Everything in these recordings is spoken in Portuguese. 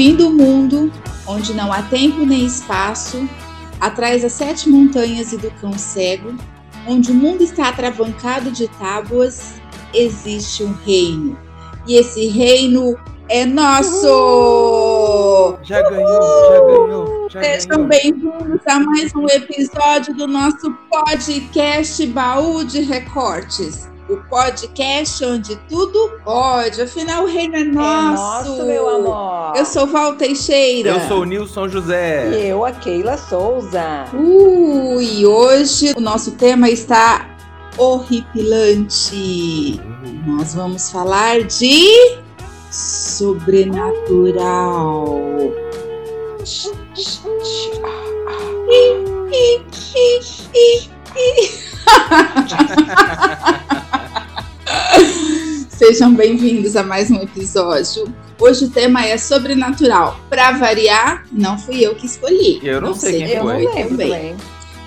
fim do mundo, onde não há tempo nem espaço, atrás das sete montanhas e do cão cego, onde o mundo está atravancado de tábuas, existe um reino. E esse reino é nosso! Uhul! Já ganhou, já ganhou. Já Sejam bem-vindos a mais um episódio do nosso podcast Baú de Recortes o podcast onde tudo pode. Afinal, o reino é nosso. É nosso, meu amor. Eu sou Val Teixeira. Eu sou o Nilson José. E eu, a Keila Souza. Uh, e hoje o nosso tema está horripilante. Uhum. Nós vamos falar de sobrenatural. Sejam bem-vindos a mais um episódio. Hoje o tema é sobrenatural. Para variar, não fui eu que escolhi. Eu não, não sei, quem eu foi. Eu também.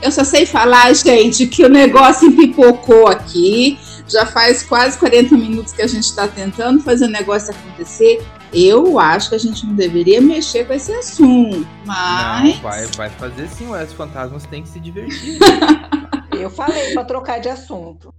Eu só sei falar, gente, que o negócio empipocou aqui. Já faz quase 40 minutos que a gente está tentando fazer o negócio acontecer. Eu acho que a gente não deveria mexer com esse assunto, mas... Não, vai, vai fazer sim, os fantasmas têm que se divertir. eu falei para trocar de assunto.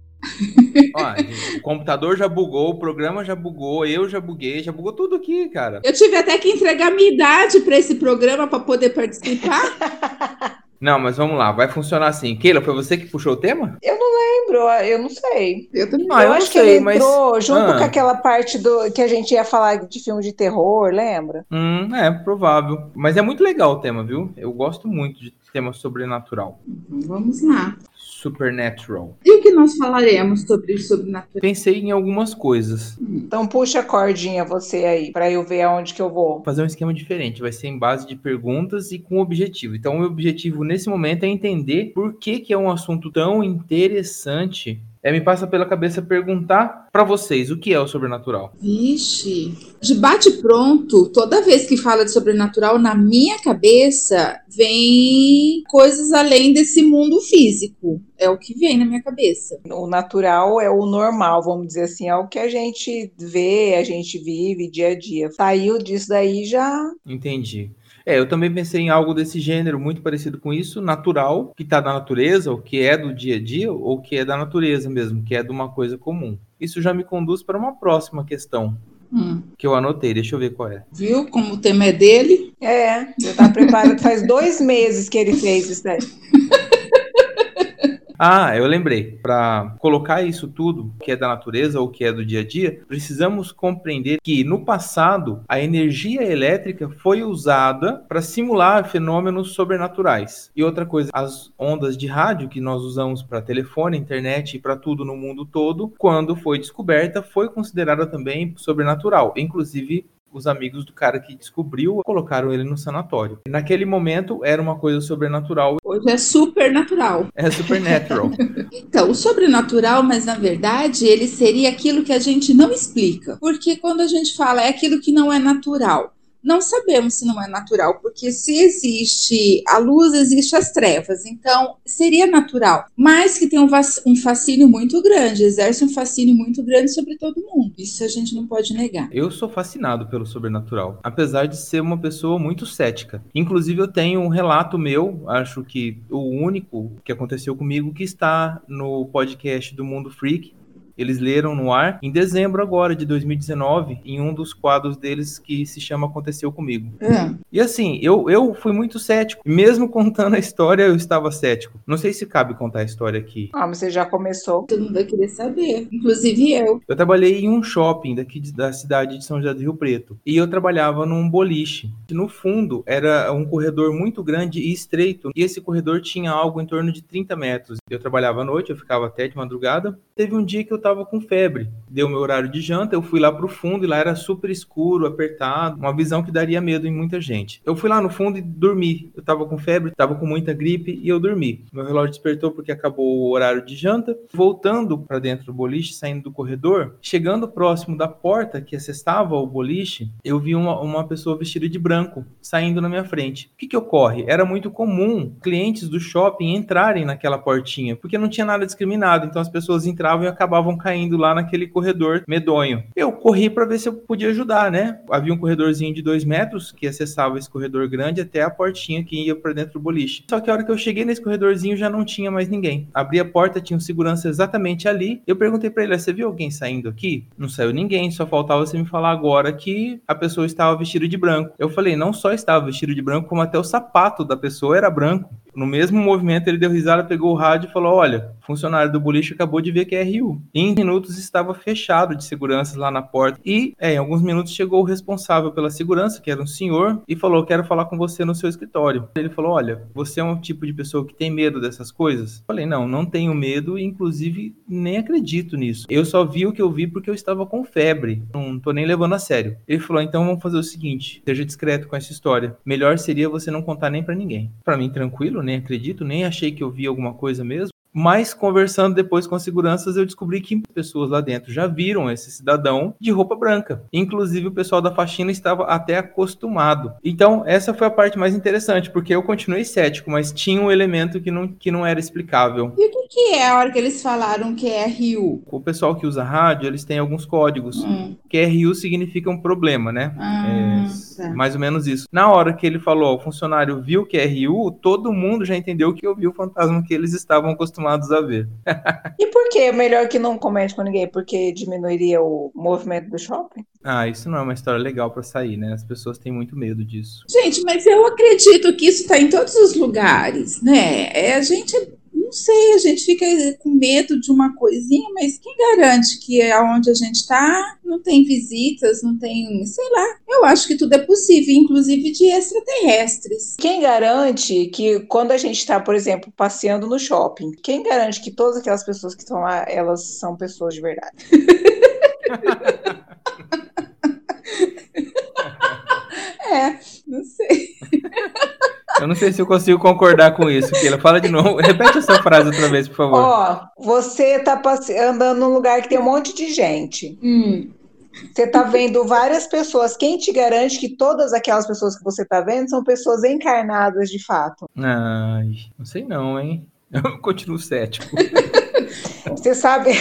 Ó, gente, o computador já bugou, o programa já bugou, eu já buguei, já bugou tudo aqui, cara. Eu tive até que entregar minha idade para esse programa para poder participar. Não, mas vamos lá, vai funcionar assim. Keila, foi você que puxou o tema? Eu não lembro, eu não sei. Eu também ah, eu, acho sei, que ele entrou mas... junto ah. com aquela parte do que a gente ia falar de filme de terror, lembra? Hum, é, provável. Mas é muito legal o tema, viu? Eu gosto muito de tema sobrenatural. Uhum, vamos lá. Supernatural. E o que nós falaremos sobre sobrenatural? Pensei em algumas coisas. Então puxa a cordinha você aí, para eu ver aonde que eu vou. Fazer um esquema diferente, vai ser em base de perguntas e com objetivo. Então o objetivo nesse momento é entender por que que é um assunto tão interessante é, me passa pela cabeça perguntar para vocês o que é o sobrenatural. Vixe, de bate pronto, toda vez que fala de sobrenatural, na minha cabeça vem coisas além desse mundo físico. É o que vem na minha cabeça. O natural é o normal, vamos dizer assim, é o que a gente vê, a gente vive dia a dia. Saiu disso daí já. Entendi. É, eu também pensei em algo desse gênero, muito parecido com isso, natural, que está na natureza, ou que é do dia a dia, ou que é da natureza mesmo, que é de uma coisa comum. Isso já me conduz para uma próxima questão. Hum. Que eu anotei, deixa eu ver qual é. Viu como o tema é dele? É, já tá preparado, faz dois meses que ele fez isso aí. Ah, eu lembrei. Para colocar isso tudo, que é da natureza ou que é do dia a dia, precisamos compreender que no passado a energia elétrica foi usada para simular fenômenos sobrenaturais. E outra coisa, as ondas de rádio que nós usamos para telefone, internet e para tudo no mundo todo, quando foi descoberta, foi considerada também sobrenatural. Inclusive os amigos do cara que descobriu colocaram ele no sanatório. Naquele momento era uma coisa sobrenatural. Hoje é supernatural. É supernatural. então, o sobrenatural, mas na verdade ele seria aquilo que a gente não explica. Porque quando a gente fala é aquilo que não é natural não sabemos se não é natural, porque se existe a luz, existe as trevas. Então, seria natural, mas que tem um, um fascínio muito grande, exerce um fascínio muito grande sobre todo mundo. Isso a gente não pode negar. Eu sou fascinado pelo sobrenatural, apesar de ser uma pessoa muito cética. Inclusive, eu tenho um relato meu, acho que o único que aconteceu comigo, que está no podcast do Mundo Freak, eles leram no ar em dezembro agora de 2019, em um dos quadros deles que se chama Aconteceu Comigo. É. E assim, eu, eu fui muito cético. Mesmo contando a história, eu estava cético. Não sei se cabe contar a história aqui. Ah, mas você já começou. Todo mundo vai querer saber. Inclusive eu. Eu trabalhei em um shopping daqui da cidade de São José do Rio Preto. E eu trabalhava num boliche. No fundo, era um corredor muito grande e estreito. E esse corredor tinha algo em torno de 30 metros. Eu trabalhava à noite, eu ficava até de madrugada. Teve um dia que eu tava com febre. Deu meu horário de janta, eu fui lá pro fundo e lá era super escuro, apertado, uma visão que daria medo em muita gente. Eu fui lá no fundo e dormi. Eu tava com febre, tava com muita gripe e eu dormi. Meu relógio despertou porque acabou o horário de janta. Voltando para dentro do boliche, saindo do corredor, chegando próximo da porta que acessava o boliche, eu vi uma, uma pessoa vestida de branco saindo na minha frente. O que que ocorre? Era muito comum clientes do shopping entrarem naquela portinha, porque não tinha nada discriminado, então as pessoas entravam e acabavam caindo lá naquele corredor medonho. Eu corri para ver se eu podia ajudar, né? Havia um corredorzinho de dois metros que acessava esse corredor grande até a portinha que ia para dentro do boliche. Só que a hora que eu cheguei nesse corredorzinho já não tinha mais ninguém. Abri a porta, tinha um segurança exatamente ali. Eu perguntei para ele: "Você viu alguém saindo aqui?" Não saiu ninguém, só faltava você me falar agora que a pessoa estava vestida de branco. Eu falei: "Não só estava vestido de branco, como até o sapato da pessoa era branco." No mesmo movimento, ele deu risada, pegou o rádio e falou: Olha, funcionário do boliche acabou de ver que é RU. Em minutos estava fechado de segurança lá na porta. E é, em alguns minutos chegou o responsável pela segurança, que era um senhor, e falou: Quero falar com você no seu escritório. Ele falou: Olha, você é um tipo de pessoa que tem medo dessas coisas? Falei: Não, não tenho medo, inclusive nem acredito nisso. Eu só vi o que eu vi porque eu estava com febre. Não tô nem levando a sério. Ele falou: Então vamos fazer o seguinte: seja discreto com essa história. Melhor seria você não contar nem para ninguém. Para mim, tranquilo, nem acredito, nem achei que eu vi alguma coisa mesmo. Mas conversando depois com as seguranças, eu descobri que pessoas lá dentro já viram esse cidadão de roupa branca. Inclusive, o pessoal da faxina estava até acostumado. Então, essa foi a parte mais interessante, porque eu continuei cético, mas tinha um elemento que não, que não era explicável. E o que, que é a hora que eles falaram que é RU? O pessoal que usa rádio, eles têm alguns códigos. Hum. Que RU significa um problema, né? Ah, é, tá. Mais ou menos isso. Na hora que ele falou, o funcionário viu que é RU, todo mundo já entendeu que eu vi o fantasma que eles estavam acostumados a ver. e por que é melhor que não comente com ninguém? Porque diminuiria o movimento do shopping? Ah, isso não é uma história legal para sair, né? As pessoas têm muito medo disso. Gente, mas eu acredito que isso está em todos os lugares, né? É, a gente não sei, a gente fica com medo de uma coisinha, mas quem garante que aonde a gente está não tem visitas, não tem, sei lá. Eu acho que tudo é possível, inclusive de extraterrestres. Quem garante que quando a gente está, por exemplo, passeando no shopping, quem garante que todas aquelas pessoas que estão lá, elas são pessoas de verdade? é, não sei. Eu não sei se eu consigo concordar com isso, Keila. Fala de novo. Repete essa frase outra vez, por favor. Ó, você tá andando num lugar que tem um monte de gente. Hum. Você tá vendo várias pessoas. Quem te garante que todas aquelas pessoas que você tá vendo são pessoas encarnadas de fato? Ai, não sei não, hein? Eu continuo cético. Você sabe,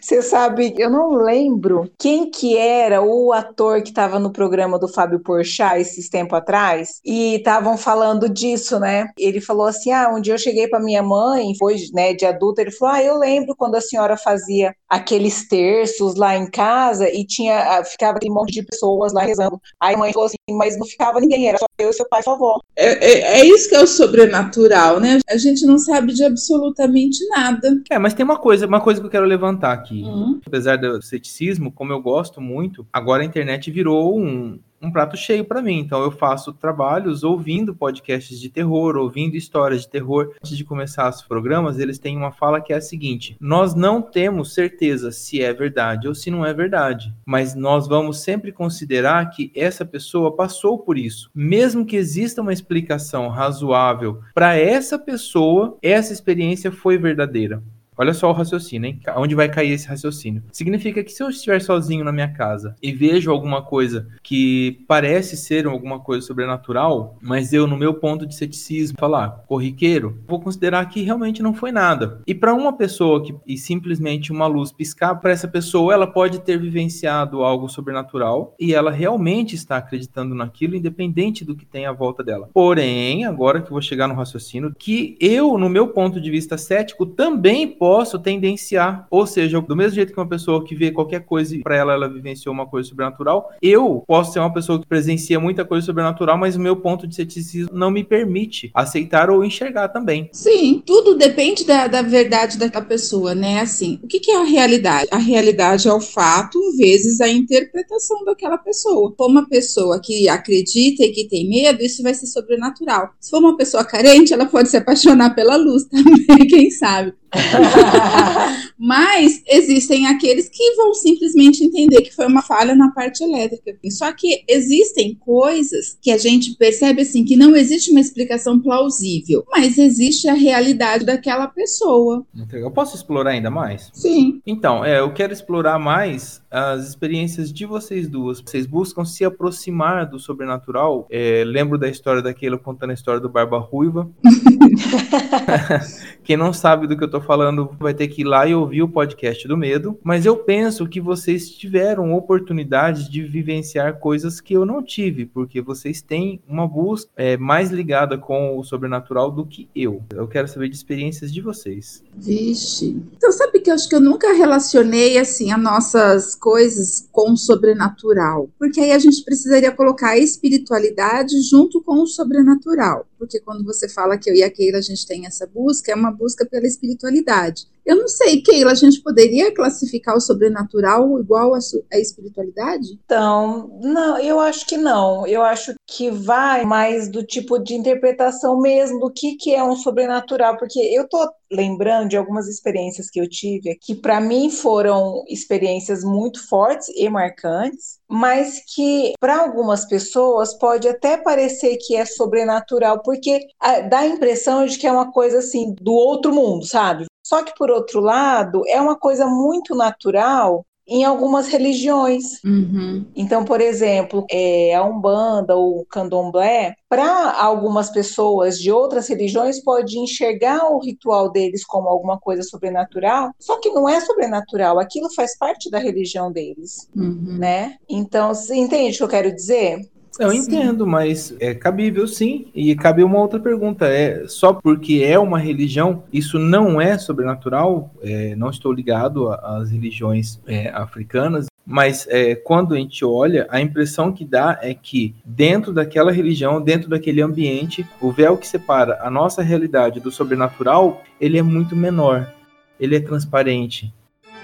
você sabe, eu não lembro quem que era o ator que estava no programa do Fábio Porchat esses tempo atrás e estavam falando disso, né? Ele falou assim: "Ah, um dia eu cheguei para minha mãe, foi, né, de adulta, ele falou: "Ah, eu lembro quando a senhora fazia aqueles terços lá em casa e tinha ah, ficava aquele monte de pessoas lá rezando". Aí a mãe falou assim: "Mas não ficava ninguém, era só eu, seu pai e sua avó". É, é, é isso que é o sobrenatural, né? A gente não sabe de absolutamente nada. É, mas tem uma coisa, uma coisa que eu quero levantar aqui. Uhum. Apesar do ceticismo, como eu gosto muito, agora a internet virou um, um prato cheio para mim. Então eu faço trabalhos ouvindo podcasts de terror, ouvindo histórias de terror. Antes de começar os programas, eles têm uma fala que é a seguinte: nós não temos certeza se é verdade ou se não é verdade, mas nós vamos sempre considerar que essa pessoa passou por isso. Mesmo que exista uma explicação razoável para essa pessoa, essa experiência foi verdadeira. Olha só o raciocínio, hein? Onde vai cair esse raciocínio? Significa que se eu estiver sozinho na minha casa e vejo alguma coisa que parece ser alguma coisa sobrenatural, mas eu, no meu ponto de ceticismo, falar corriqueiro, vou considerar que realmente não foi nada. E para uma pessoa que e simplesmente uma luz piscar, para essa pessoa, ela pode ter vivenciado algo sobrenatural e ela realmente está acreditando naquilo, independente do que tem à volta dela. Porém, agora que vou chegar no raciocínio, que eu, no meu ponto de vista cético, também posso posso tendenciar, ou seja, do mesmo jeito que uma pessoa que vê qualquer coisa para ela ela vivenciou uma coisa sobrenatural, eu posso ser uma pessoa que presencia muita coisa sobrenatural, mas o meu ponto de ceticismo não me permite aceitar ou enxergar também. Sim, tudo depende da, da verdade daquela pessoa, né? Assim, o que, que é a realidade? A realidade é o fato vezes a interpretação daquela pessoa. For uma pessoa que acredita e que tem medo, isso vai ser sobrenatural. Se for uma pessoa carente, ela pode se apaixonar pela luz também, quem sabe. Mas existem aqueles que vão simplesmente entender que foi uma falha na parte elétrica. Só que existem coisas que a gente percebe assim que não existe uma explicação plausível, mas existe a realidade daquela pessoa. Eu posso explorar ainda mais? Sim. Então, é, eu quero explorar mais as experiências de vocês duas. Vocês buscam se aproximar do sobrenatural. É, lembro da história daquele contando a história do Barba Ruiva. Quem não sabe do que eu tô falando vai ter que ir lá e ouvir ouvi o podcast do medo, mas eu penso que vocês tiveram oportunidades de vivenciar coisas que eu não tive, porque vocês têm uma busca é, mais ligada com o sobrenatural do que eu. Eu quero saber de experiências de vocês. Vixe. Então, sabe que eu acho que eu nunca relacionei assim as nossas coisas com o sobrenatural, porque aí a gente precisaria colocar a espiritualidade junto com o sobrenatural, porque quando você fala que eu e a Keila a gente tem essa busca, é uma busca pela espiritualidade. Eu não sei, Keila, a gente poderia classificar o sobrenatural igual à espiritualidade? Então, não, eu acho que não. Eu acho que vai mais do tipo de interpretação mesmo do que, que é um sobrenatural, porque eu tô lembrando de algumas experiências que eu tive, que para mim foram experiências muito fortes e marcantes, mas que para algumas pessoas pode até parecer que é sobrenatural, porque ah, dá a impressão de que é uma coisa assim do outro mundo, sabe? Só que, por outro lado, é uma coisa muito natural em algumas religiões. Uhum. Então, por exemplo, é, a Umbanda ou o Candomblé, para algumas pessoas de outras religiões, pode enxergar o ritual deles como alguma coisa sobrenatural, só que não é sobrenatural, aquilo faz parte da religião deles, uhum. né? Então, você entende o que eu quero dizer? Eu sim. entendo, mas é cabível sim. E cabe uma outra pergunta: é só porque é uma religião, isso não é sobrenatural? É, não estou ligado às religiões é, africanas, mas é, quando a gente olha, a impressão que dá é que dentro daquela religião, dentro daquele ambiente, o véu que separa a nossa realidade do sobrenatural, ele é muito menor, ele é transparente.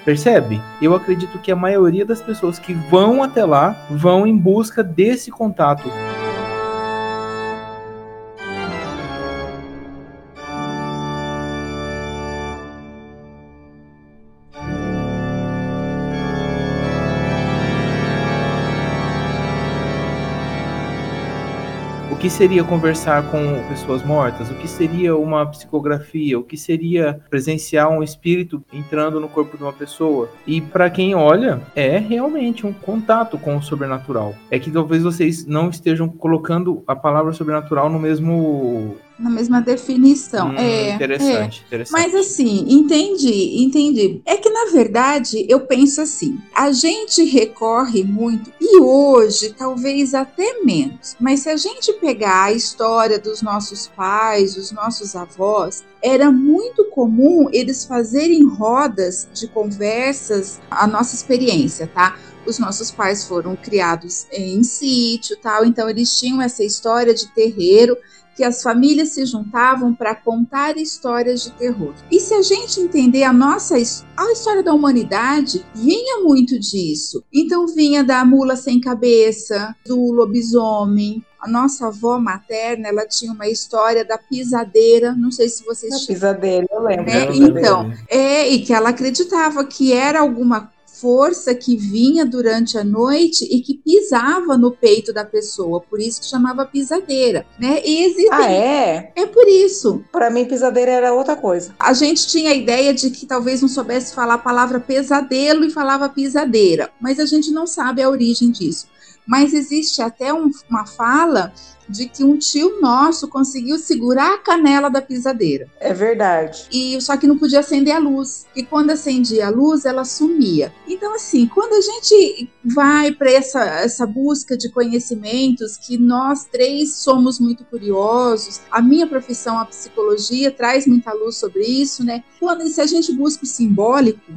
Percebe? Eu acredito que a maioria das pessoas que vão até lá vão em busca desse contato. Que seria conversar com pessoas mortas? O que seria uma psicografia? O que seria presenciar um espírito entrando no corpo de uma pessoa? E para quem olha, é realmente um contato com o sobrenatural. É que talvez vocês não estejam colocando a palavra sobrenatural no mesmo na mesma definição. Hum, é, interessante, é. interessante. Mas assim, entendi, entendi. É que na verdade eu penso assim: a gente recorre muito, e hoje talvez até menos, mas se a gente pegar a história dos nossos pais, dos nossos avós, era muito comum eles fazerem rodas de conversas, a nossa experiência, tá? Os nossos pais foram criados em sítio, tal, então eles tinham essa história de terreiro que as famílias se juntavam para contar histórias de terror. E se a gente entender a nossa a história da humanidade, vinha muito disso. Então vinha da mula sem cabeça, do lobisomem, a nossa avó materna, ela tinha uma história da pisadeira, não sei se vocês... A pisadeira, eu lembro. Né? Então, é, e que ela acreditava que era alguma força que vinha durante a noite e que pisava no peito da pessoa, por isso que chamava pisadeira, né? E existem... Ah, é? É por isso. Para mim, pisadeira era outra coisa. A gente tinha a ideia de que talvez não soubesse falar a palavra pesadelo e falava pisadeira, mas a gente não sabe a origem disso. Mas existe até um, uma fala de que um tio nosso conseguiu segurar a canela da pisadeira. É verdade. E só que não podia acender a luz. E quando acendia a luz, ela sumia. Então assim, quando a gente vai para essa essa busca de conhecimentos que nós três somos muito curiosos, a minha profissão a psicologia traz muita luz sobre isso, né? Quando se a gente busca o simbólico,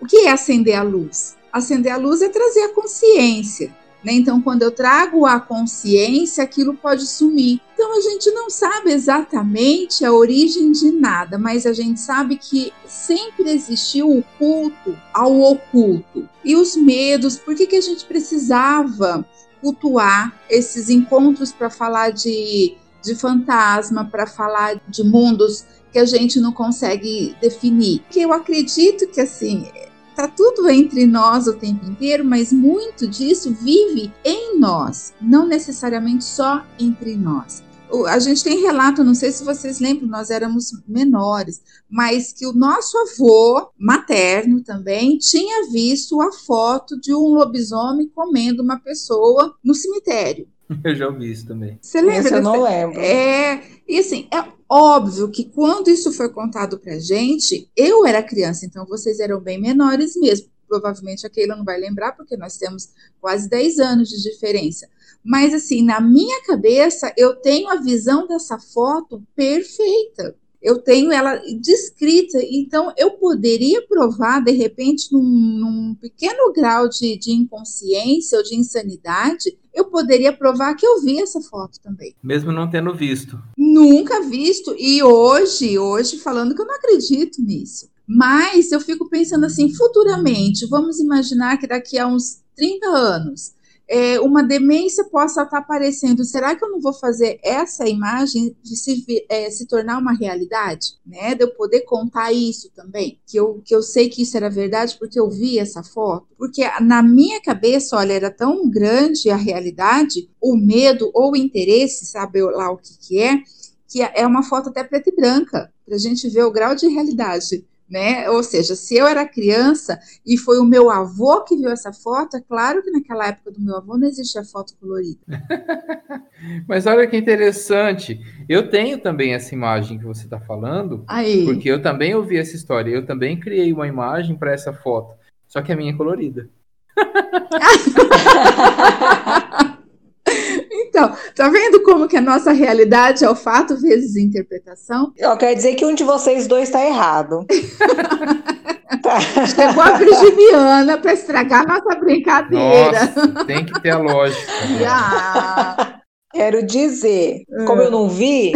o que é acender a luz? Acender a luz é trazer a consciência. Né? Então, quando eu trago a consciência, aquilo pode sumir. Então, a gente não sabe exatamente a origem de nada, mas a gente sabe que sempre existiu o culto ao oculto. E os medos, por que, que a gente precisava cultuar esses encontros para falar de, de fantasma, para falar de mundos que a gente não consegue definir? Porque eu acredito que, assim, Tá tudo entre nós o tempo inteiro, mas muito disso vive em nós, não necessariamente só entre nós. A gente tem relato, não sei se vocês lembram, nós éramos menores, mas que o nosso avô materno também tinha visto a foto de um lobisomem comendo uma pessoa no cemitério. Eu já ouvi isso também. Você lembra? Esse eu não lembro. É, e assim, é óbvio que quando isso foi contado pra gente, eu era criança, então vocês eram bem menores mesmo. Provavelmente a Keila não vai lembrar, porque nós temos quase 10 anos de diferença. Mas, assim, na minha cabeça, eu tenho a visão dessa foto perfeita eu tenho ela descrita, então eu poderia provar, de repente, num, num pequeno grau de, de, inconsciência ou de insanidade, eu poderia provar que eu vi essa foto também. Mesmo não tendo visto. Nunca visto, e hoje, hoje, falando que eu não acredito nisso. Mas eu fico pensando assim, futuramente, vamos imaginar que daqui a uns 30 anos é, uma demência possa estar aparecendo, será que eu não vou fazer essa imagem de se, é, se tornar uma realidade? Né? De eu poder contar isso também, que eu, que eu sei que isso era verdade porque eu vi essa foto. Porque na minha cabeça, olha, era tão grande a realidade, o medo ou o interesse, sabe lá o que, que é, que é uma foto até preta e branca, para a gente ver o grau de realidade né? Ou seja, se eu era criança e foi o meu avô que viu essa foto, é claro que naquela época do meu avô não existia foto colorida. Mas olha que interessante. Eu tenho também essa imagem que você está falando, Aí. porque eu também ouvi essa história. Eu também criei uma imagem para essa foto, só que a minha é colorida. Então, tá vendo como que a nossa realidade é o fato vezes interpretação? Eu quero dizer que um de vocês dois está errado. tá. Chegou a virginiana para estragar nossa brincadeira. Nossa, tem que ter a lógica. Ah. Quero dizer, como eu não vi,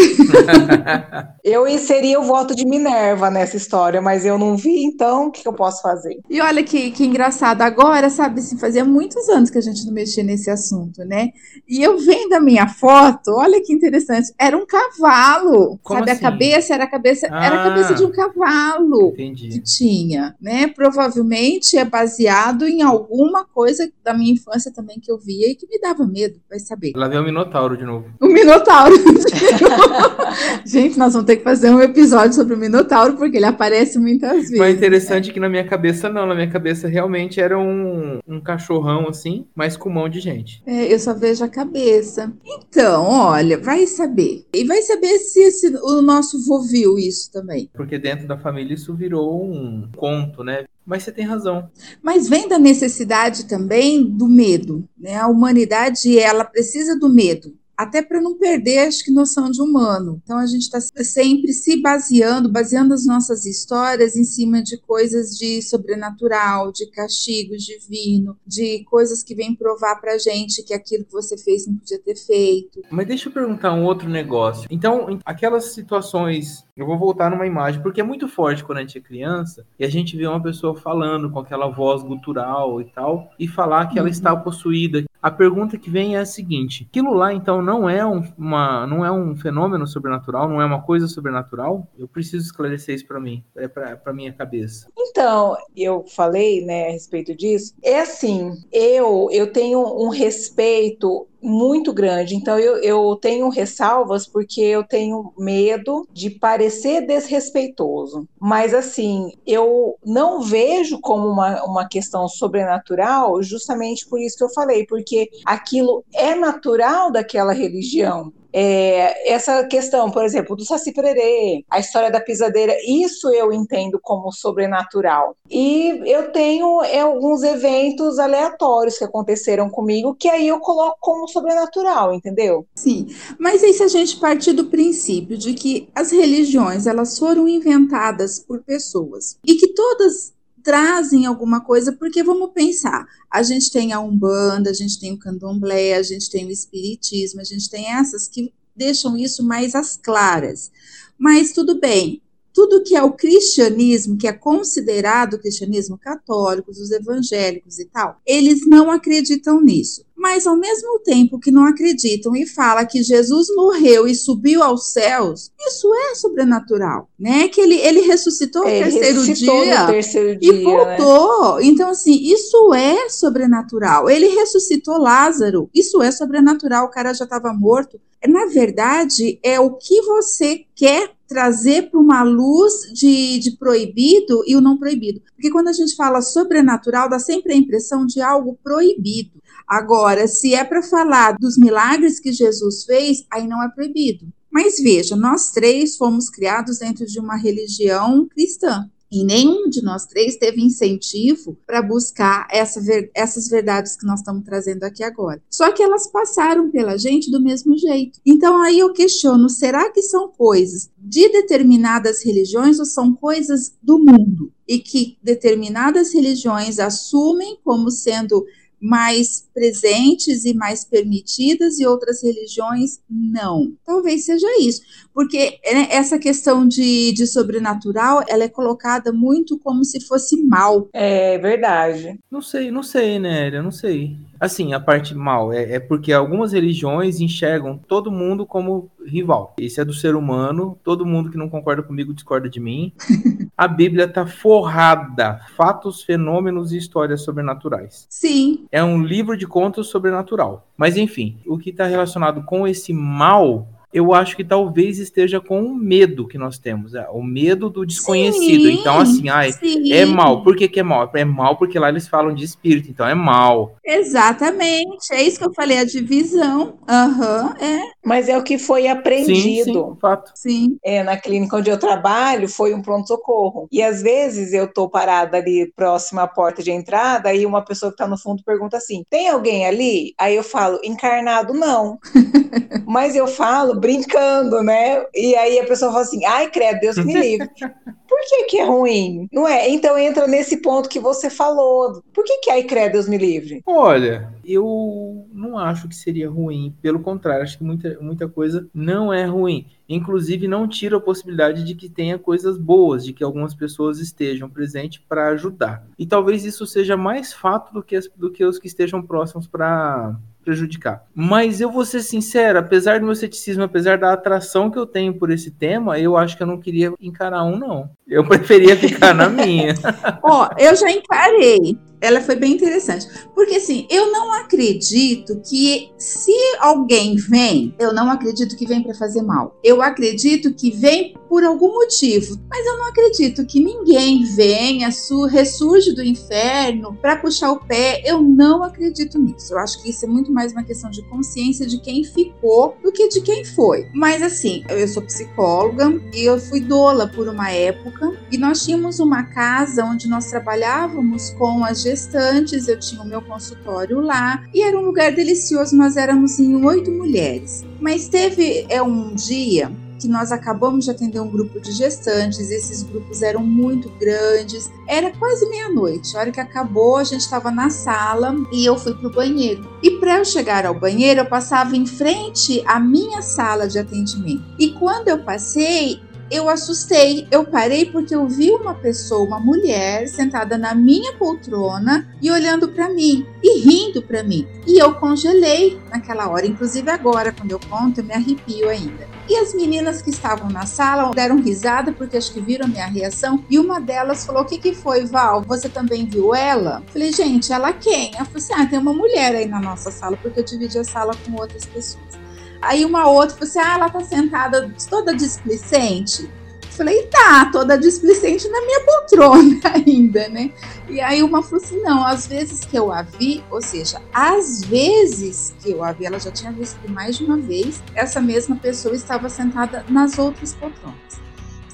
eu inseria o voto de Minerva nessa história, mas eu não vi, então o que, eu posso fazer? E olha que, que engraçado, agora, sabe, assim, fazia muitos anos que a gente não mexia nesse assunto, né? E eu vendo a minha foto, olha que interessante, era um cavalo, Como sabe? Assim? A cabeça era a cabeça, ah, era a cabeça de um cavalo entendi. que tinha, né? Provavelmente é baseado em alguma coisa da minha infância também que eu via e que me dava medo, vai saber. Lá vem o Minotauro Minotauro de novo. O Minotauro. Gente, nós vamos ter que fazer um episódio sobre o Minotauro, porque ele aparece muitas vezes. Mas é interessante né? que na minha cabeça, não. Na minha cabeça, realmente era um, um cachorrão, assim, mas com mão de gente. É, eu só vejo a cabeça. Então, olha, vai saber. E vai saber se esse, o nosso vô viu isso também. Porque dentro da família isso virou um conto, né? Mas você tem razão. Mas vem da necessidade também do medo, né? A humanidade ela precisa do medo até para não perder, acho que, noção de humano. Então, a gente está sempre se baseando, baseando as nossas histórias em cima de coisas de sobrenatural, de castigo divino, de coisas que vêm provar para gente que aquilo que você fez não podia ter feito. Mas deixa eu perguntar um outro negócio. Então, aquelas situações, eu vou voltar numa imagem, porque é muito forte quando a gente é criança e a gente vê uma pessoa falando com aquela voz gutural e tal, e falar que ela uhum. está possuída. A pergunta que vem é a seguinte: aquilo lá, então, não é, um, uma, não é um fenômeno sobrenatural, não é uma coisa sobrenatural? Eu preciso esclarecer isso para mim, é para minha cabeça. Então, eu falei, né, a respeito disso. É assim, eu eu tenho um respeito muito grande. Então, eu, eu tenho ressalvas porque eu tenho medo de parecer desrespeitoso. Mas, assim, eu não vejo como uma, uma questão sobrenatural, justamente por isso que eu falei, porque aquilo é natural daquela religião. É, essa questão, por exemplo, do Saci Pererê, a história da pisadeira, isso eu entendo como sobrenatural. E eu tenho é, alguns eventos aleatórios que aconteceram comigo que aí eu coloco como sobrenatural, entendeu? Sim, mas aí se a gente partir do princípio de que as religiões elas foram inventadas por pessoas e que todas trazem alguma coisa, porque vamos pensar, a gente tem a Umbanda, a gente tem o Candomblé, a gente tem o Espiritismo, a gente tem essas que deixam isso mais às claras. Mas tudo bem, tudo que é o cristianismo, que é considerado cristianismo católico, os evangélicos e tal, eles não acreditam nisso mas ao mesmo tempo que não acreditam e fala que Jesus morreu e subiu aos céus, isso é sobrenatural, né? Que ele, ele ressuscitou é, no terceiro, dia, terceiro dia e voltou. Né? Então, assim, isso é sobrenatural. Ele ressuscitou Lázaro, isso é sobrenatural. O cara já estava morto. Na verdade, é o que você quer trazer para uma luz de, de proibido e o não proibido. Porque quando a gente fala sobrenatural, dá sempre a impressão de algo proibido Agora, se é para falar dos milagres que Jesus fez, aí não é proibido. Mas veja, nós três fomos criados dentro de uma religião cristã. E nenhum de nós três teve incentivo para buscar essa ver, essas verdades que nós estamos trazendo aqui agora. Só que elas passaram pela gente do mesmo jeito. Então aí eu questiono: será que são coisas de determinadas religiões ou são coisas do mundo? E que determinadas religiões assumem como sendo mais presentes e mais permitidas e outras religiões não. Talvez seja isso, porque né, essa questão de, de sobrenatural ela é colocada muito como se fosse mal. É verdade. Não sei, não sei, né? Eu não sei. Assim, a parte mal é, é, porque algumas religiões enxergam todo mundo como rival. Esse é do ser humano, todo mundo que não concorda comigo discorda de mim. a Bíblia tá forrada, fatos, fenômenos e histórias sobrenaturais. Sim. É um livro de contos sobrenatural. Mas enfim, o que está relacionado com esse mal eu acho que talvez esteja com o medo que nós temos, é, o medo do desconhecido. Sim, então, assim, ai, é mal. Por que, que é mal? É mal porque lá eles falam de espírito, então é mal. Exatamente, é isso que eu falei, a divisão. Aham, uhum, é. Mas é o que foi aprendido. Sim, sim, fato. Sim. É, na clínica onde eu trabalho, foi um pronto-socorro. E às vezes eu tô parada ali próxima à porta de entrada, e uma pessoa que tá no fundo pergunta assim: tem alguém ali? Aí eu falo, encarnado não. Mas eu falo brincando, né? E aí a pessoa fala assim: ai, credo, Deus me livre. Por que, que é ruim? Não é? Então entra nesse ponto que você falou. Por que, que ai, credo, Deus me livre? Olha, eu não acho que seria ruim. Pelo contrário, acho que muita, muita coisa não é ruim. Inclusive, não tira a possibilidade de que tenha coisas boas, de que algumas pessoas estejam presentes para ajudar. E talvez isso seja mais fato do que, as, do que os que estejam próximos para prejudicar. Mas eu vou ser sincero, apesar do meu ceticismo, apesar da atração que eu tenho por esse tema, eu acho que eu não queria encarar um, não. Eu preferia ficar na minha. Ó, oh, eu já encarei ela foi bem interessante. Porque assim, eu não acredito que se alguém vem, eu não acredito que vem para fazer mal. Eu acredito que vem por algum motivo. Mas eu não acredito que ninguém venha, ressurge do inferno para puxar o pé. Eu não acredito nisso. Eu acho que isso é muito mais uma questão de consciência de quem ficou do que de quem foi. Mas assim, eu sou psicóloga e eu fui doula por uma época e nós tínhamos uma casa onde nós trabalhávamos com as gestantes, eu tinha o meu consultório lá e era um lugar delicioso. Nós éramos em oito mulheres. Mas teve é um dia que nós acabamos de atender um grupo de gestantes, esses grupos eram muito grandes, era quase meia-noite. A hora que acabou, a gente estava na sala e eu fui para o banheiro. E para eu chegar ao banheiro, eu passava em frente à minha sala de atendimento. E quando eu passei, eu assustei. Eu parei porque eu vi uma pessoa, uma mulher, sentada na minha poltrona e olhando para mim e rindo para mim. E eu congelei naquela hora, inclusive agora, quando eu conto, eu me arrepio ainda. E as meninas que estavam na sala deram risada porque acho que viram minha reação. E uma delas falou: O que, que foi, Val? Você também viu ela? Falei, gente, ela quem? Ela falou assim: Ah, tem uma mulher aí na nossa sala, porque eu dividi a sala com outras pessoas. Aí uma outra falou assim: ah, ela tá sentada toda displicente. Falei, tá, toda displicente na minha poltrona ainda, né? E aí uma falou assim: não, às vezes que eu a vi, ou seja, às vezes que eu a vi, ela já tinha visto mais de uma vez, essa mesma pessoa estava sentada nas outras poltronas.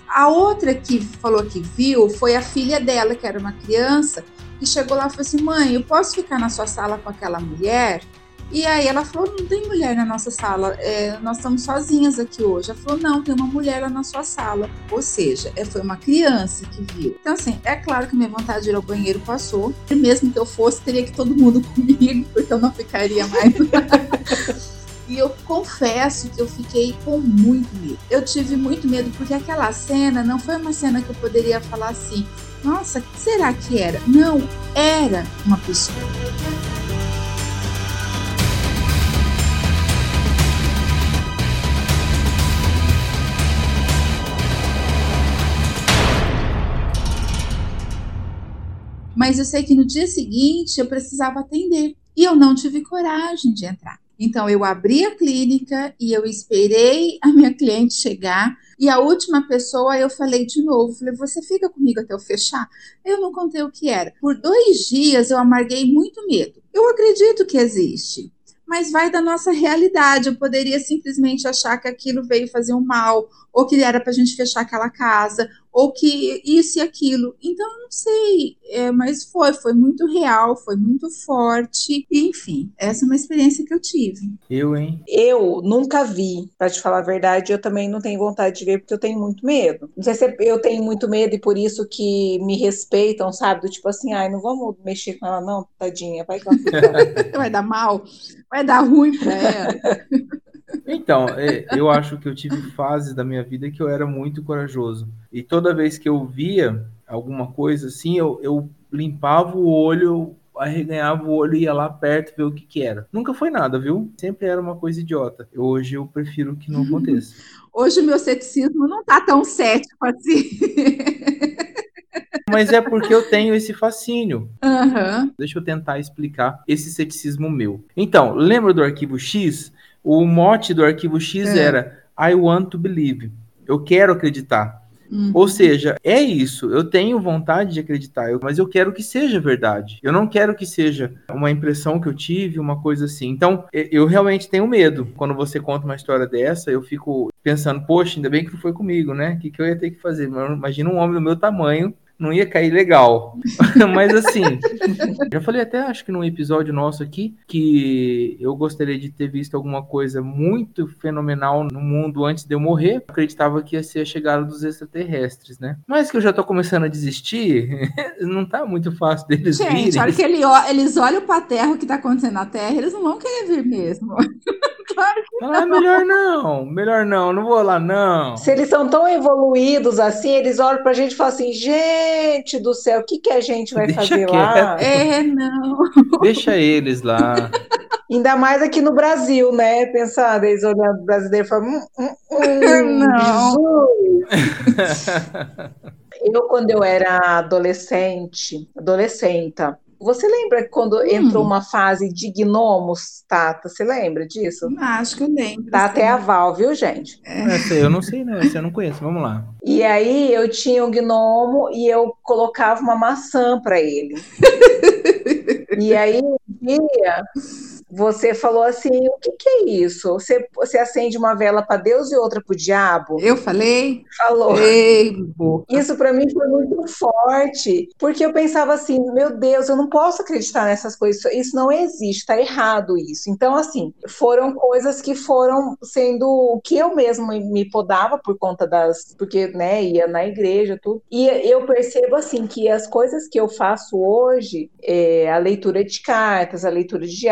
A outra que falou que viu foi a filha dela, que era uma criança, que chegou lá e falou assim: mãe, eu posso ficar na sua sala com aquela mulher? E aí ela falou: não tem mulher na nossa sala, é, nós estamos sozinhas aqui hoje. Ela falou: não, tem uma mulher lá na sua sala. Ou seja, é, foi uma criança que viu. Então, assim, é claro que minha vontade de ir ao banheiro passou. E mesmo que eu fosse, teria que todo mundo comigo, porque eu não ficaria mais. E eu confesso que eu fiquei com muito medo. Eu tive muito medo porque aquela cena não foi uma cena que eu poderia falar assim: nossa, será que era? Não, era uma pessoa. Mas eu sei que no dia seguinte eu precisava atender e eu não tive coragem de entrar. Então, eu abri a clínica e eu esperei a minha cliente chegar. E a última pessoa eu falei de novo, falei, você fica comigo até eu fechar? Eu não contei o que era. Por dois dias eu amarguei muito medo. Eu acredito que existe, mas vai da nossa realidade. Eu poderia simplesmente achar que aquilo veio fazer um mal, ou que era para a gente fechar aquela casa, ou que isso e aquilo. Então, eu não sei, é, mas foi, foi muito real, foi muito forte. Enfim, essa é uma experiência que eu tive. Eu, hein? Eu nunca vi, para te falar a verdade, eu também não tenho vontade de ver, porque eu tenho muito medo. Não sei se eu tenho muito medo e por isso que me respeitam, sabe? Do tipo assim, ai, não vamos mexer com ela, não, tadinha, vai com Vai dar mal, vai dar ruim pra ela. Então, é, eu acho que eu tive fases da minha vida que eu era muito corajoso. E toda vez que eu via alguma coisa assim, eu, eu limpava o olho, arreganhava o olho e ia lá perto ver o que, que era. Nunca foi nada, viu? Sempre era uma coisa idiota. Hoje eu prefiro que não aconteça. Hoje o meu ceticismo não tá tão cético assim. Mas é porque eu tenho esse fascínio. Uhum. Deixa eu tentar explicar esse ceticismo meu. Então, lembra do arquivo X? O mote do arquivo X é. era I want to believe. Eu quero acreditar. Uhum. Ou seja, é isso. Eu tenho vontade de acreditar, mas eu quero que seja verdade. Eu não quero que seja uma impressão que eu tive, uma coisa assim. Então, eu realmente tenho medo. Quando você conta uma história dessa, eu fico pensando, poxa, ainda bem que não foi comigo, né? O que, que eu ia ter que fazer? Imagina um homem do meu tamanho não ia cair legal. Mas assim, já falei até acho que num episódio nosso aqui que eu gostaria de ter visto alguma coisa muito fenomenal no mundo antes de eu morrer. Eu acreditava que ia ser a chegada dos extraterrestres, né? Mas que eu já tô começando a desistir, não tá muito fácil deles Gente, virem. Gente, olha que ele, eles olham pra terra o que tá acontecendo na Terra, eles não vão querer vir mesmo. claro que não. Ah, melhor não, melhor não, não vou lá não. Se eles são tão evoluídos assim, eles olham pra gente e falam assim, gente do céu, o que, que a gente vai Deixa fazer quieto. lá? É, não. Deixa eles lá. Ainda mais aqui no Brasil, né? Pensar, eles olhando o brasileiro e falam, hum, hum, hum, não. Jesus. eu, quando eu era adolescente, adolescenta, você lembra quando hum. entrou uma fase de gnomos, Tata? Você lembra disso? Acho que eu lembro. Tá até a Val, viu, gente? É. Essa eu não sei, não. Essa eu não conheço. Vamos lá. E aí eu tinha um gnomo e eu colocava uma maçã para ele. e aí um dia você falou assim: o que, que é isso? Você, você acende uma vela para Deus e outra para o diabo? Eu falei? Falou. Ei, isso para mim foi muito forte, porque eu pensava assim: meu Deus, eu não posso acreditar nessas coisas, isso não existe, está errado isso. Então, assim, foram coisas que foram sendo o que eu mesmo me podava por conta das. Porque, né, ia na igreja, tudo. E eu percebo, assim, que as coisas que eu faço hoje, é, a leitura de cartas, a leitura de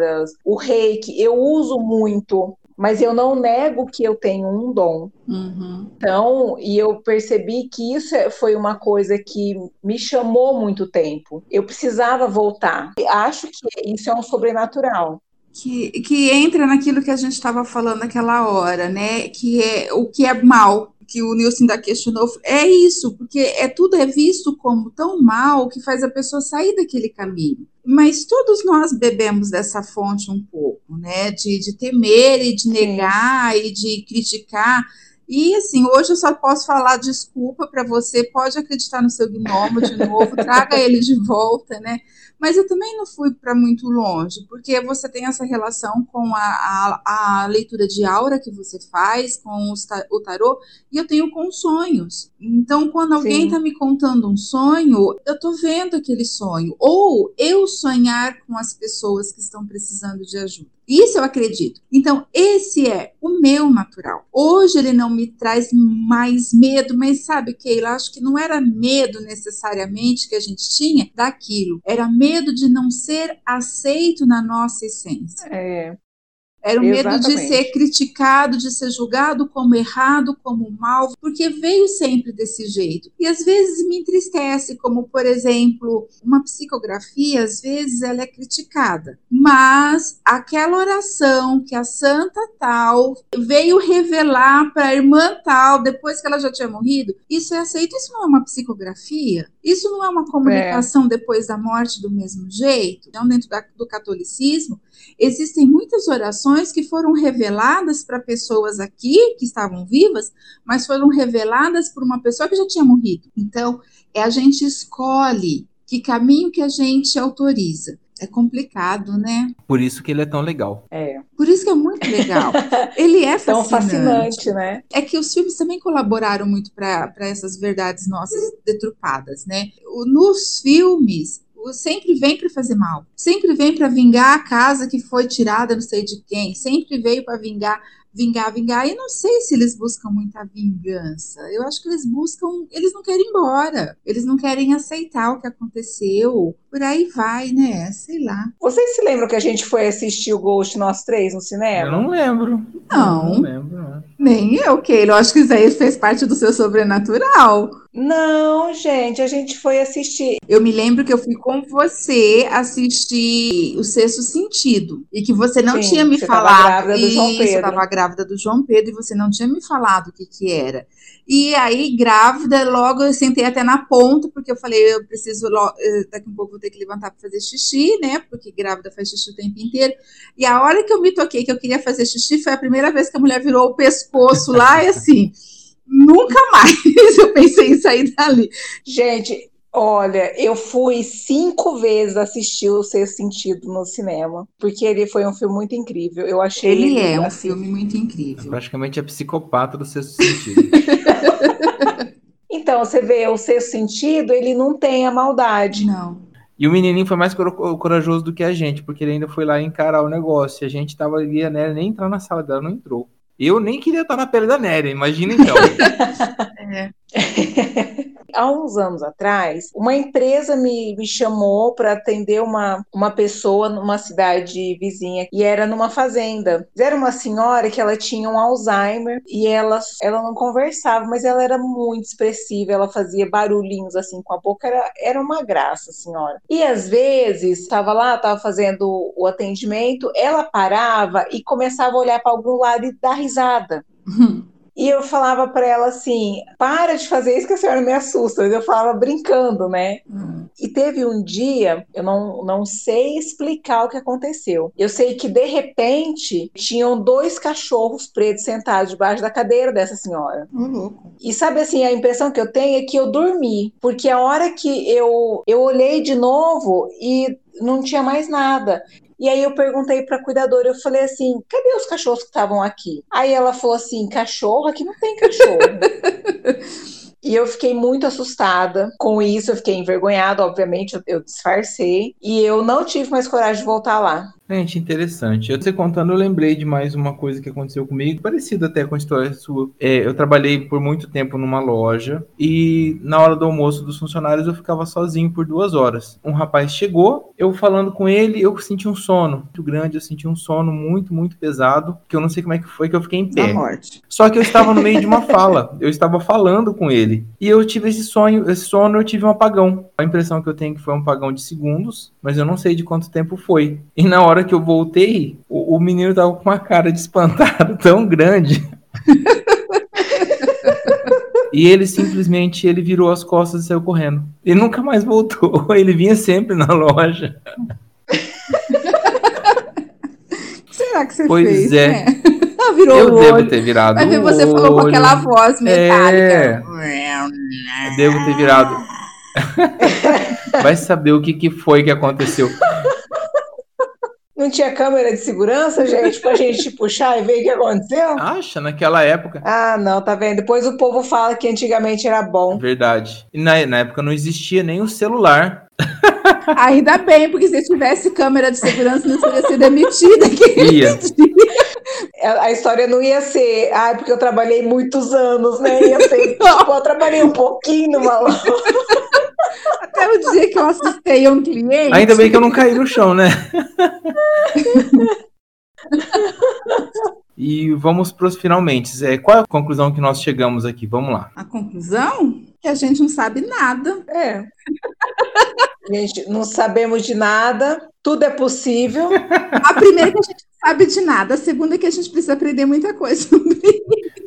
aura, o reiki, eu uso muito, mas eu não nego que eu tenho um dom. Uhum. Então, e eu percebi que isso é, foi uma coisa que me chamou muito tempo. Eu precisava voltar. Acho que isso é um sobrenatural. Que, que entra naquilo que a gente estava falando naquela hora, né? Que é o que é mal, que o Nilson ainda questionou, é isso, porque é tudo é visto como tão mal que faz a pessoa sair daquele caminho. Mas todos nós bebemos dessa fonte um pouco, né? De, de temer e de negar Sim. e de criticar. E assim, hoje eu só posso falar desculpa para você, pode acreditar no seu gnomo de novo, traga ele de volta, né? Mas eu também não fui para muito longe, porque você tem essa relação com a, a, a leitura de aura que você faz, com os, o tarô, e eu tenho com sonhos. Então, quando alguém está me contando um sonho, eu estou vendo aquele sonho. Ou eu sonhar com as pessoas que estão precisando de ajuda. Isso eu acredito. Então, esse é o meu natural. Hoje ele não me traz mais medo, mas sabe, Keila, acho que não era medo necessariamente que a gente tinha daquilo. Era medo de não ser aceito na nossa essência. É. Era o Exatamente. medo de ser criticado, de ser julgado como errado, como mal, porque veio sempre desse jeito. E às vezes me entristece, como por exemplo, uma psicografia, às vezes ela é criticada, mas aquela oração que a santa tal veio revelar para a irmã tal depois que ela já tinha morrido, isso é aceito. Isso não é uma psicografia? Isso não é uma comunicação é. depois da morte do mesmo jeito? Então, dentro da, do catolicismo, Existem muitas orações que foram reveladas para pessoas aqui que estavam vivas, mas foram reveladas por uma pessoa que já tinha morrido. Então, é a gente escolhe que caminho que a gente autoriza. É complicado, né? Por isso que ele é tão legal. É. Por isso que é muito legal. Ele é Tão fascinante. fascinante, né? É que os filmes também colaboraram muito para essas verdades nossas detrupadas, né? Nos filmes, o- sempre vem para fazer mal, sempre vem para vingar a casa que foi tirada, não sei de quem, sempre veio para vingar, vingar, vingar. E não sei se eles buscam muita vingança. Eu acho que eles buscam, eles não querem ir embora, eles não querem aceitar o que aconteceu. Por aí vai, né? Sei lá. Vocês se lembram que a gente foi assistir o Ghost nós três no Eu cinema? não lembro. Não. Não lembro, não. Nem eu, Keilo. Acho que isso aí fez parte do seu sobrenatural. Não, gente, a gente foi assistir. Eu me lembro que eu fui com você assistir o Sexto Sentido e que você não Sim, tinha me você tava falado. grávida do João Isso, Pedro. Eu estava grávida do João Pedro e você não tinha me falado o que que era. E aí, grávida, logo eu sentei até na ponta, porque eu falei, eu preciso, eh, daqui um pouco vou ter que levantar para fazer xixi, né? Porque grávida faz xixi o tempo inteiro. E a hora que eu me toquei que eu queria fazer xixi foi a primeira vez que a mulher virou o pescoço lá e assim, nunca mais eu pensei em sair dali. Gente, olha, eu fui cinco vezes assistir o Sexto Sentido no cinema, porque ele foi um filme muito incrível. Eu achei Ele é um assim, filme muito É incrível. praticamente a psicopata do sexto sentido. Então, você vê, o Sexto Sentido, ele não tem a maldade. Não. E o menininho foi mais corajoso do que a gente, porque ele ainda foi lá encarar o negócio. E a gente tava ali, a Néria nem entrar na sala dela, não entrou. Eu nem queria estar na pele da Néria, imagina então. Há uns anos atrás, uma empresa me, me chamou para atender uma, uma pessoa numa cidade vizinha e era numa fazenda. Era uma senhora que ela tinha um Alzheimer e ela, ela não conversava, mas ela era muito expressiva, ela fazia barulhinhos assim com a boca, era, era uma graça, senhora. E às vezes, estava lá, estava fazendo o atendimento, ela parava e começava a olhar para algum lado e dar risada. E eu falava para ela assim: para de fazer isso que a senhora me assusta. Eu falava brincando, né? Hum. E teve um dia, eu não, não sei explicar o que aconteceu. Eu sei que de repente tinham dois cachorros pretos sentados debaixo da cadeira dessa senhora. Louco. E sabe assim, a impressão que eu tenho é que eu dormi, porque a hora que eu, eu olhei de novo e não tinha mais nada. E aí eu perguntei para a cuidadora, eu falei assim, cadê os cachorros que estavam aqui? Aí ela falou assim, cachorro? Aqui não tem cachorro. E eu fiquei muito assustada com isso, eu fiquei envergonhada, obviamente, eu, eu disfarcei. E eu não tive mais coragem de voltar lá. Gente, interessante. Eu você contando, eu lembrei de mais uma coisa que aconteceu comigo, parecida até com a história sua. É, eu trabalhei por muito tempo numa loja e na hora do almoço dos funcionários eu ficava sozinho por duas horas. Um rapaz chegou, eu falando com ele, eu senti um sono muito grande, eu senti um sono muito, muito pesado, que eu não sei como é que foi que eu fiquei em pé. morte. Só que eu estava no meio de uma fala, eu estava falando com ele. E eu tive esse sonho, esse sono, eu tive um apagão. A impressão que eu tenho é que foi um apagão de segundos, mas eu não sei de quanto tempo foi. E na hora que eu voltei, o, o menino tava com uma cara de espantado tão grande. E ele simplesmente ele virou as costas e saiu correndo. Ele nunca mais voltou. Ele vinha sempre na loja. Será que você Pois fez? é. né? Ah, Virou Eu o devo olho. ter virado. Vai ver, você falou com olho. aquela voz metálica. Eu devo ter virado. Vai saber o que, que foi que aconteceu. Não tinha câmera de segurança, gente, pra gente puxar e ver o que aconteceu? Acha, naquela época. Ah, não, tá vendo? Depois o povo fala que antigamente era bom. Verdade. E na, na época não existia nem o celular. Ainda bem, porque se tivesse câmera de segurança, não teria sido emitida. Ia. A a história não ia ser, ai, porque eu trabalhei muitos anos, né? Ia ser, tipo, eu trabalhei um pouquinho numa loja. Até o dia que eu assustei um cliente. Ainda bem que eu não caí no chão, né? E vamos para os finalmente. É, qual é a conclusão que nós chegamos aqui? Vamos lá. A conclusão? Que a gente não sabe nada. É. Gente, não sabemos de nada, tudo é possível. A primeira é que a gente não sabe de nada. A segunda é que a gente precisa aprender muita coisa sobre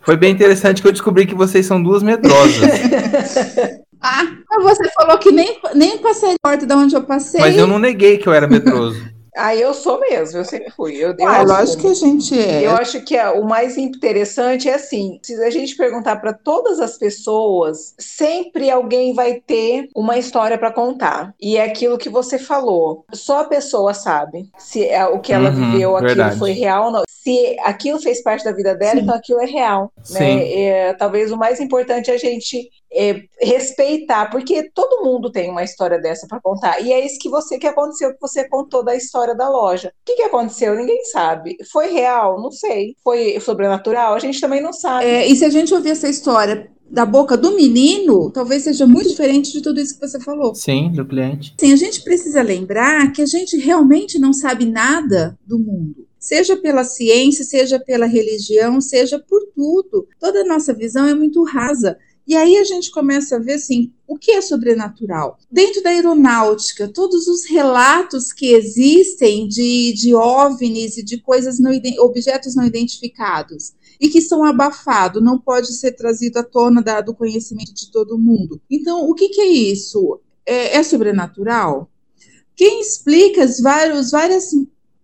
Foi bem interessante que eu descobri que vocês são duas medrosas. Ah, você falou que nem, nem passei a porta de onde eu passei. Mas eu não neguei que eu era medroso. Ah, eu sou mesmo, eu sempre fui. Eu, eu ah, lógico que a gente é. Eu acho que é, o mais interessante é assim: se a gente perguntar para todas as pessoas, sempre alguém vai ter uma história para contar. E é aquilo que você falou. Só a pessoa sabe se é o que ela uhum, viveu, aquilo verdade. foi real ou não. Se aquilo fez parte da vida dela, Sim. então aquilo é real. Né? É, talvez o mais importante é a gente é, respeitar, porque todo mundo tem uma história dessa para contar. E é isso que você que aconteceu, que você contou da história da loja. O que, que aconteceu? Ninguém sabe. Foi real? Não sei. Foi sobrenatural? A gente também não sabe. É, e se a gente ouvir essa história da boca do menino, talvez seja muito diferente de tudo isso que você falou. Sim, do cliente. Sim, a gente precisa lembrar que a gente realmente não sabe nada do mundo seja pela ciência, seja pela religião, seja por tudo. Toda a nossa visão é muito rasa. E aí a gente começa a ver assim, o que é sobrenatural? Dentro da aeronáutica, todos os relatos que existem de, de OVNIs e de coisas não, objetos não identificados e que são abafados, não pode ser trazido à tona da, do conhecimento de todo mundo. Então, o que, que é isso? É, é sobrenatural? Quem explica as vários, várias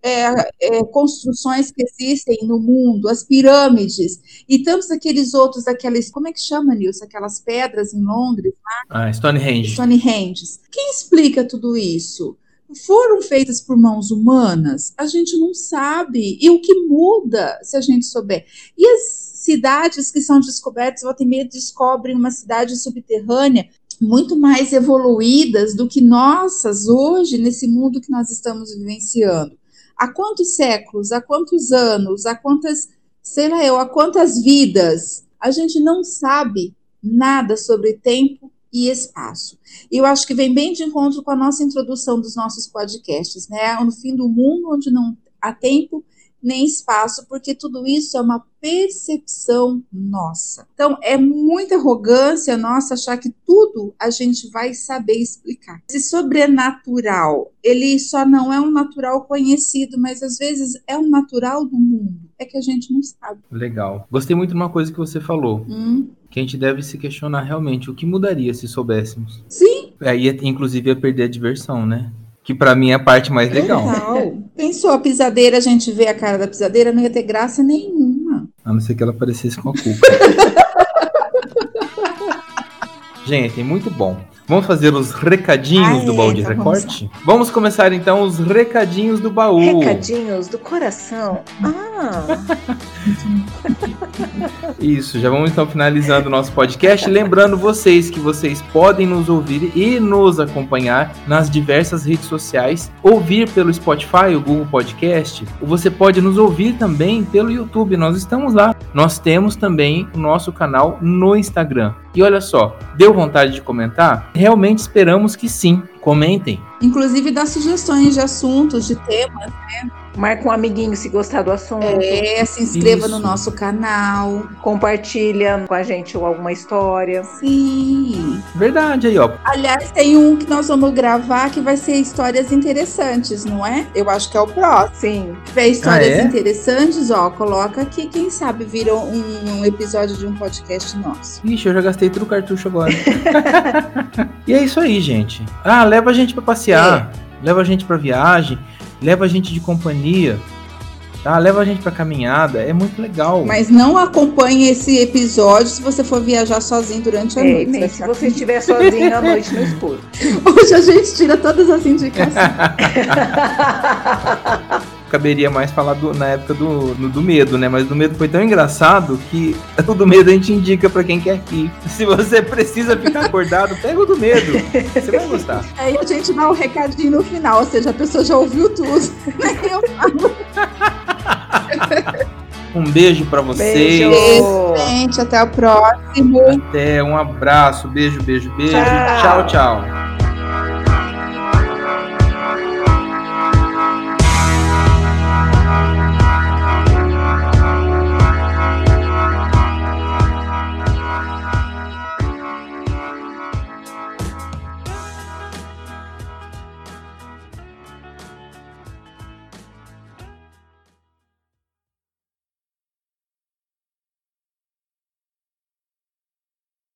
é, é, construções que existem no mundo, as pirâmides, e tantos aqueles outros, aquelas, como é que chama, Nilson? Aquelas pedras em Londres? Lá? Ah, Stonehenge. Stonehenge. Quem explica tudo isso? Foram feitas por mãos humanas? A gente não sabe. E o que muda se a gente souber? E as cidades que são descobertas, volta e meia descobrem uma cidade subterrânea muito mais evoluídas do que nossas hoje nesse mundo que nós estamos vivenciando há quantos séculos, há quantos anos, há quantas, sei lá eu, há quantas vidas, a gente não sabe nada sobre tempo e espaço. E eu acho que vem bem de encontro com a nossa introdução dos nossos podcasts, né? No fim do mundo, onde não há tempo nem espaço, porque tudo isso é uma percepção nossa. Então, é muita arrogância nossa achar que tudo a gente vai saber explicar. Esse sobrenatural, ele só não é um natural conhecido, mas às vezes é um natural do mundo. É que a gente não sabe. Legal. Gostei muito de uma coisa que você falou. Hum. Que a gente deve se questionar realmente o que mudaria se soubéssemos. Sim. Aí, inclusive, ia perder a diversão, né? Que para mim é a parte mais legal. Legal. Pensou a pisadeira, a gente vê a cara da pisadeira, não ia ter graça nenhuma. A não ser que ela parecesse com a cuca. gente, muito bom. Vamos fazer os recadinhos do baú de então recorte? Vamos, vamos, começar então os recadinhos do baú. Recadinhos do coração. Ah! Isso, já vamos então finalizando o nosso podcast. Lembrando vocês que vocês podem nos ouvir e nos acompanhar nas diversas redes sociais, ouvir pelo Spotify, o Google Podcast, ou você pode nos ouvir também pelo YouTube. Nós estamos lá. Nós temos também o nosso canal no Instagram. E olha só, deu vontade de comentar? Realmente esperamos que sim. Comentem. Inclusive dá sugestões de assuntos, de temas, né? Marca um amiguinho se gostar do assunto. É, se inscreva Isso. no nosso canal. Compartilha com a gente alguma história. Sim. Verdade aí, ó. Aliás, tem um que nós vamos gravar que vai ser histórias interessantes, não é? Eu acho que é o próximo. Sim. Se tiver histórias ah, é? interessantes, ó, coloca aqui. Quem sabe vira um, um, episódio de um podcast nosso. Ixi, eu já gastei tudo o cartucho agora. e é isso aí, gente. Ah, leva a gente para passear. É. Leva a gente para viagem leva a gente de companhia, tá? Leva a gente pra caminhada, é muito legal. Mas não acompanhe esse episódio se você for viajar sozinho durante a é, noite. Nem se você estiver sozinho à noite no escuro. Hoje a gente tira todas as indicações. caberia mais falar do, na época do, no, do medo, né? Mas do medo foi tão engraçado que o do medo a gente indica para quem quer ir. Se você precisa ficar acordado, pega o do medo. Você vai gostar. Aí a gente dá um recadinho no final, ou seja, a pessoa já ouviu tudo. Eu falo. Um beijo para vocês. Beijo. gente. Até o próximo. Até, um abraço. Beijo, beijo, beijo. tchau. tchau. tchau.